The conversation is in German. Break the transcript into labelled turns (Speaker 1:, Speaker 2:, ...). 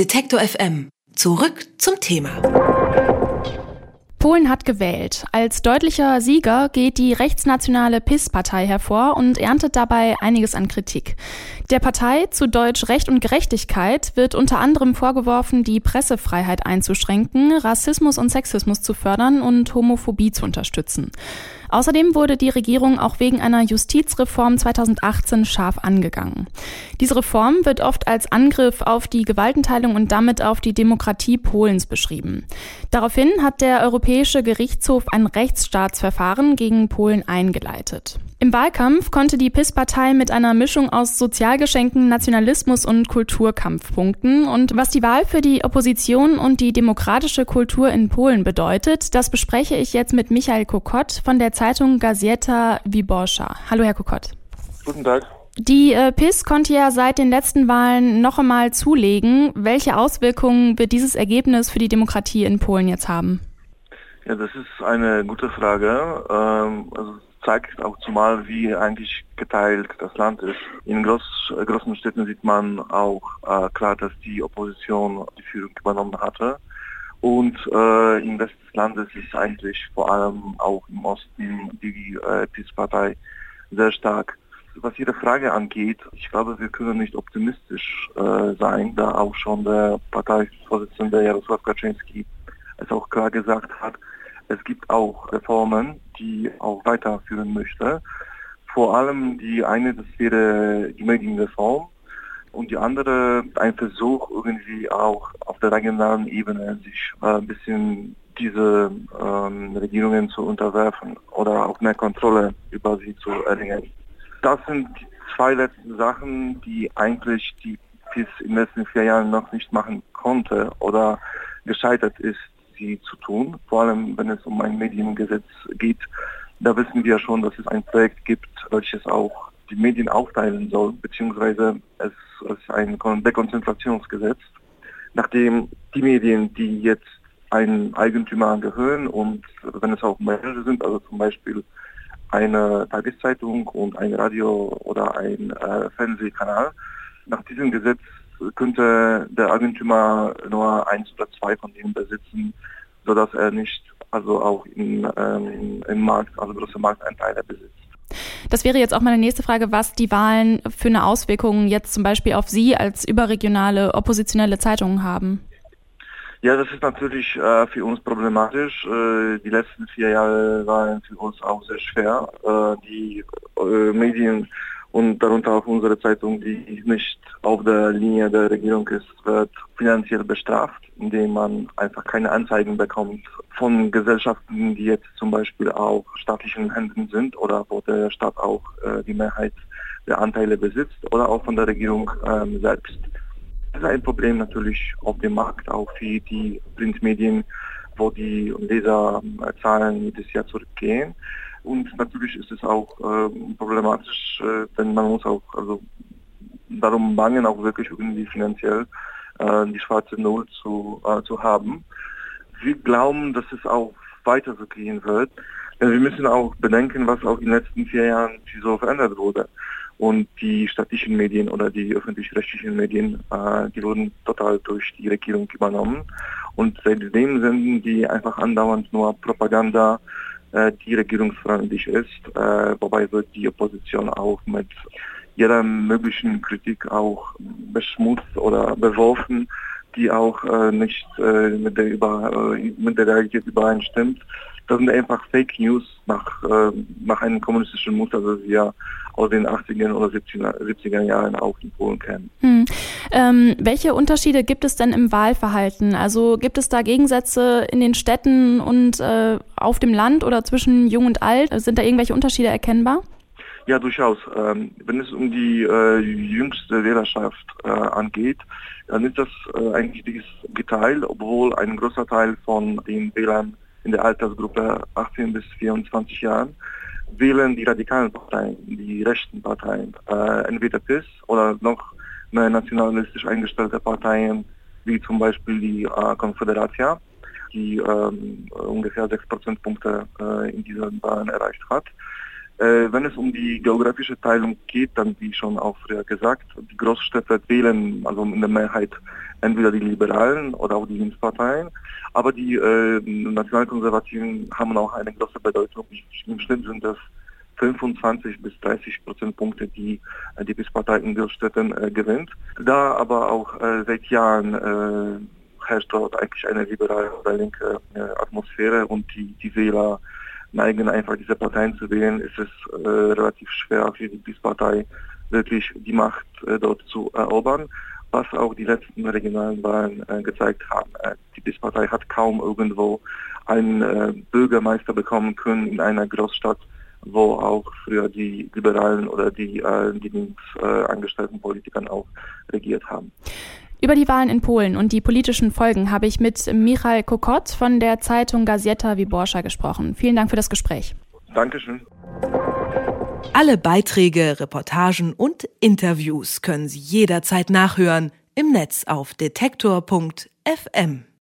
Speaker 1: Detektor FM. Zurück zum Thema.
Speaker 2: Polen hat gewählt. Als deutlicher Sieger geht die rechtsnationale PIS-Partei hervor und erntet dabei einiges an Kritik. Der Partei, zu Deutsch Recht und Gerechtigkeit, wird unter anderem vorgeworfen, die Pressefreiheit einzuschränken, Rassismus und Sexismus zu fördern und Homophobie zu unterstützen. Außerdem wurde die Regierung auch wegen einer Justizreform 2018 scharf angegangen. Diese Reform wird oft als Angriff auf die Gewaltenteilung und damit auf die Demokratie Polens beschrieben. Daraufhin hat der Europäische Gerichtshof ein Rechtsstaatsverfahren gegen Polen eingeleitet. Im Wahlkampf konnte die PIS-Partei mit einer Mischung aus Sozialgeschenken, Nationalismus und Kulturkampf punkten. Und was die Wahl für die Opposition und die demokratische Kultur in Polen bedeutet, das bespreche ich jetzt mit Michael Kokott von der Zeitung Gazeta Wyborcza. Hallo, Herr Kokott.
Speaker 3: Guten Tag.
Speaker 2: Die äh, PIS konnte ja seit den letzten Wahlen noch einmal zulegen. Welche Auswirkungen wird dieses Ergebnis für die Demokratie in Polen jetzt haben?
Speaker 3: Ja, das ist eine gute Frage. Ähm, also zeigt auch zumal, wie eigentlich geteilt das Land ist. In groß, großen Städten sieht man auch äh, klar, dass die Opposition die Führung übernommen hatte. Und äh, im Westen des Landes ist eigentlich vor allem auch im Osten die äh, PiS-Partei sehr stark. Was Ihre Frage angeht, ich glaube, wir können nicht optimistisch äh, sein, da auch schon der Parteivorsitzende Jarosław Kaczynski es auch klar gesagt hat, es gibt auch Reformen, die auch weiterführen möchte. Vor allem die eine, das wäre die Medienreform die andere ein Versuch irgendwie auch auf der regionalen Ebene sich äh, ein bisschen diese ähm, Regierungen zu unterwerfen oder auch mehr Kontrolle über sie zu erringen. Das sind die zwei letzten Sachen, die eigentlich die PIS in den letzten vier Jahren noch nicht machen konnte oder gescheitert ist sie zu tun, vor allem wenn es um ein Mediengesetz geht. Da wissen wir schon, dass es ein Projekt gibt, welches auch die Medien aufteilen soll, beziehungsweise es ist ein Dekonzentrationsgesetz, nachdem die Medien, die jetzt einem Eigentümer gehören und wenn es auch mehrere sind, also zum Beispiel eine Tageszeitung und ein Radio oder ein äh, Fernsehkanal, nach diesem Gesetz könnte der Eigentümer nur eins oder zwei von denen besitzen, sodass er nicht also auch in, ähm, im Markt, also große Markteinteile besitzt.
Speaker 2: Das wäre jetzt auch meine nächste Frage, was die Wahlen für eine Auswirkung jetzt zum Beispiel auf Sie als überregionale oppositionelle Zeitung haben.
Speaker 3: Ja, das ist natürlich äh, für uns problematisch. Äh, die letzten vier Jahre waren für uns auch sehr schwer. Äh, die äh, Medien und darunter auch unsere Zeitung, die nicht auf der Linie der Regierung ist, wird finanziell bestraft, indem man einfach keine Anzeigen bekommt von Gesellschaften, die jetzt zum Beispiel auch staatlichen Händen sind oder wo der Staat auch äh, die Mehrheit der Anteile besitzt oder auch von der Regierung ähm, selbst. Das ist ein Problem natürlich auf dem Markt, auch für die Printmedien, wo die Leserzahlen jedes Jahr zurückgehen. Und natürlich ist es auch äh, problematisch, äh, denn man muss auch also darum bangen, auch wirklich irgendwie finanziell äh, die schwarze Null zu, äh, zu haben. Wir glauben, dass es auch weiter so gehen wird. Denn wir müssen auch bedenken, was auch in den letzten vier Jahren so verändert wurde. Und die städtischen Medien oder die öffentlich-rechtlichen Medien, äh, die wurden total durch die Regierung übernommen. Und seitdem senden die einfach andauernd nur Propaganda, die regierungsfreundlich ist, äh, wobei wird die Opposition auch mit jeder möglichen Kritik auch beschmutzt oder beworfen, die auch äh, nicht äh, mit, der über, äh, mit der Realität übereinstimmt. Das sind einfach Fake News nach, äh, nach einem kommunistischen Muster, das wir aus den 80er oder 70er, 70er Jahren auch in Polen kennen.
Speaker 2: Hm. Ähm, welche Unterschiede gibt es denn im Wahlverhalten? Also gibt es da Gegensätze in den Städten und äh, auf dem Land oder zwischen Jung und Alt? Sind da irgendwelche Unterschiede erkennbar?
Speaker 3: Ja, durchaus. Ähm, wenn es um die äh, jüngste Wählerschaft äh, angeht, dann ist das äh, eigentlich geteilt, obwohl ein großer Teil von den Wählern in der Altersgruppe 18 bis 24 Jahren wählen die radikalen Parteien, die rechten Parteien, äh, entweder PIS oder noch mehr nationalistisch eingestellte Parteien, wie zum Beispiel die äh, Konföderatia, die ähm, ungefähr 6 Prozentpunkte äh, in diesen Wahlen erreicht hat. Äh, wenn es um die geografische Teilung geht, dann wie schon auch früher gesagt, die Großstädte wählen also in der Mehrheit entweder die Liberalen oder auch die Linksparteien, aber die äh, Nationalkonservativen haben auch eine große Bedeutung. Im Schnitt sind das 25 bis 30 Prozentpunkte, die äh, die BIS-Partei in Großstädten äh, gewinnt. Da aber auch äh, seit Jahren äh, herrscht dort eigentlich eine liberale oder linke äh, Atmosphäre und die, die Wähler neigen einfach diese Parteien zu wählen, ist es äh, relativ schwer für die PiS-Partei wirklich die Macht äh, dort zu erobern, was auch die letzten regionalen Wahlen äh, gezeigt haben. Äh, die PiS-Partei hat kaum irgendwo einen äh, Bürgermeister bekommen können in einer Großstadt, wo auch früher die Liberalen oder die, äh, die links angestellten Politikern auch regiert haben.
Speaker 2: Über die Wahlen in Polen und die politischen Folgen habe ich mit Michal Kokot von der Zeitung Gazeta Wyborcza gesprochen. Vielen Dank für das Gespräch.
Speaker 3: Dankeschön.
Speaker 1: Alle Beiträge, Reportagen und Interviews können Sie jederzeit nachhören im Netz auf detektor.fm.